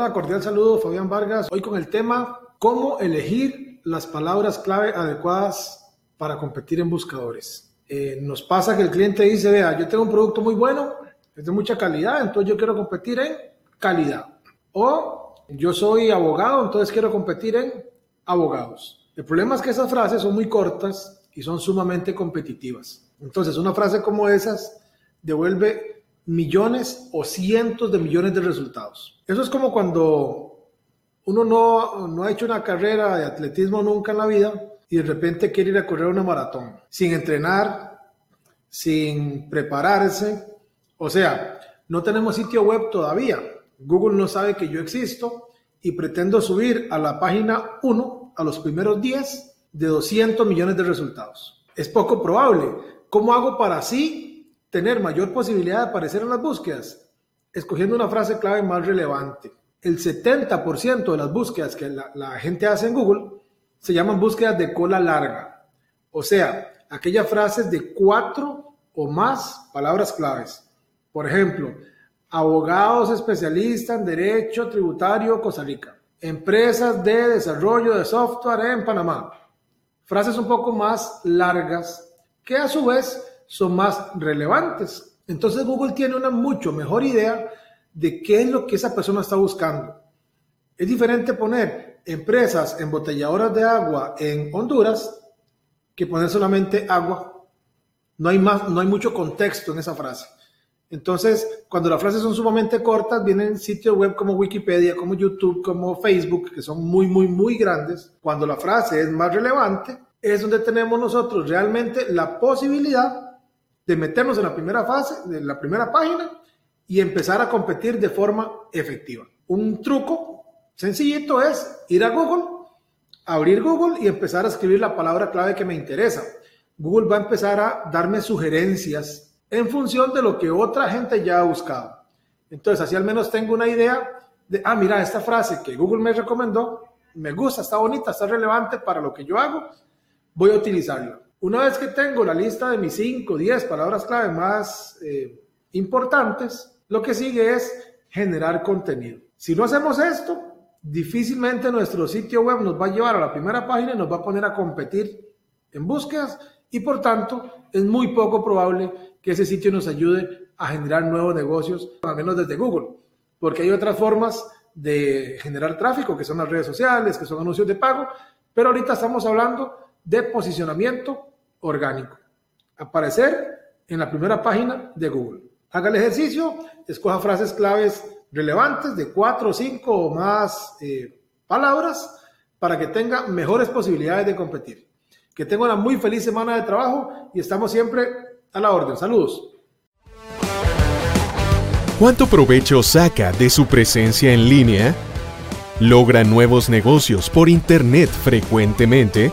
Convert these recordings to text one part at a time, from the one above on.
Hola, cordial saludo, Fabián Vargas. Hoy con el tema cómo elegir las palabras clave adecuadas para competir en buscadores. Eh, nos pasa que el cliente dice, vea, yo tengo un producto muy bueno, es de mucha calidad, entonces yo quiero competir en calidad. O yo soy abogado, entonces quiero competir en abogados. El problema es que esas frases son muy cortas y son sumamente competitivas. Entonces, una frase como esas devuelve millones o cientos de millones de resultados. Eso es como cuando uno no, no ha hecho una carrera de atletismo nunca en la vida y de repente quiere ir a correr una maratón sin entrenar, sin prepararse. O sea, no tenemos sitio web todavía. Google no sabe que yo existo y pretendo subir a la página 1 a los primeros 10 de 200 millones de resultados. Es poco probable. ¿Cómo hago para así tener mayor posibilidad de aparecer en las búsquedas? Escogiendo una frase clave más relevante. El 70% de las búsquedas que la, gente hace en Google se llaman búsquedas de cola larga. O sea, aquellas frases de cuatro o más palabras claves. Por ejemplo, abogados especialistas en derecho tributario Costa Rica. Empresas de desarrollo de software en Panamá. Frases un poco más largas que a su vez son más relevantes. Entonces Google tiene una mucho mejor idea de qué es lo que esa persona está buscando. Es diferente poner empresas embotelladoras de agua en Honduras que poner solamente agua. No hay, más, no hay mucho contexto en esa frase. Entonces, cuando las frases son sumamente cortas, vienen sitios web como Wikipedia, como YouTube, como Facebook, que son muy, muy, muy grandes. Cuando la frase es más relevante, es donde tenemos nosotros realmente la posibilidad de meternos en la primera fase, de la primera página y empezar a competir de forma efectiva. Un truco sencillito es ir a Google, abrir Google y empezar a escribir la palabra clave que me interesa. Google va a empezar a darme sugerencias en función de lo que otra gente ya ha buscado. Entonces, así al menos tengo una idea de, ah, mira, esta frase que Google me recomendó, me gusta, está bonita, está relevante para lo que yo hago, voy a utilizarla. Una vez que tengo la lista de mis 5, 10 palabras clave más eh, importantes, lo que sigue es generar contenido. Si no hacemos esto, difícilmente nuestro sitio web nos va a llevar a la primera página y nos va a poner a competir en búsquedas y por tanto es muy poco probable que ese sitio nos ayude a generar nuevos negocios, al menos desde Google, porque hay otras formas de generar tráfico, que son las redes sociales, que son anuncios de pago, pero ahorita estamos hablando de posicionamiento orgánico. Aparecer en la primera página de Google. Haga el ejercicio, escoja frases claves relevantes de cuatro, cinco o más eh, palabras para que tenga mejores posibilidades de competir. Que tenga una muy feliz semana de trabajo y estamos siempre a la orden. Saludos. ¿Cuánto provecho saca de su presencia en línea? ¿Logra nuevos negocios por Internet frecuentemente?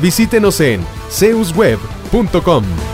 Visítenos en zeusweb.com.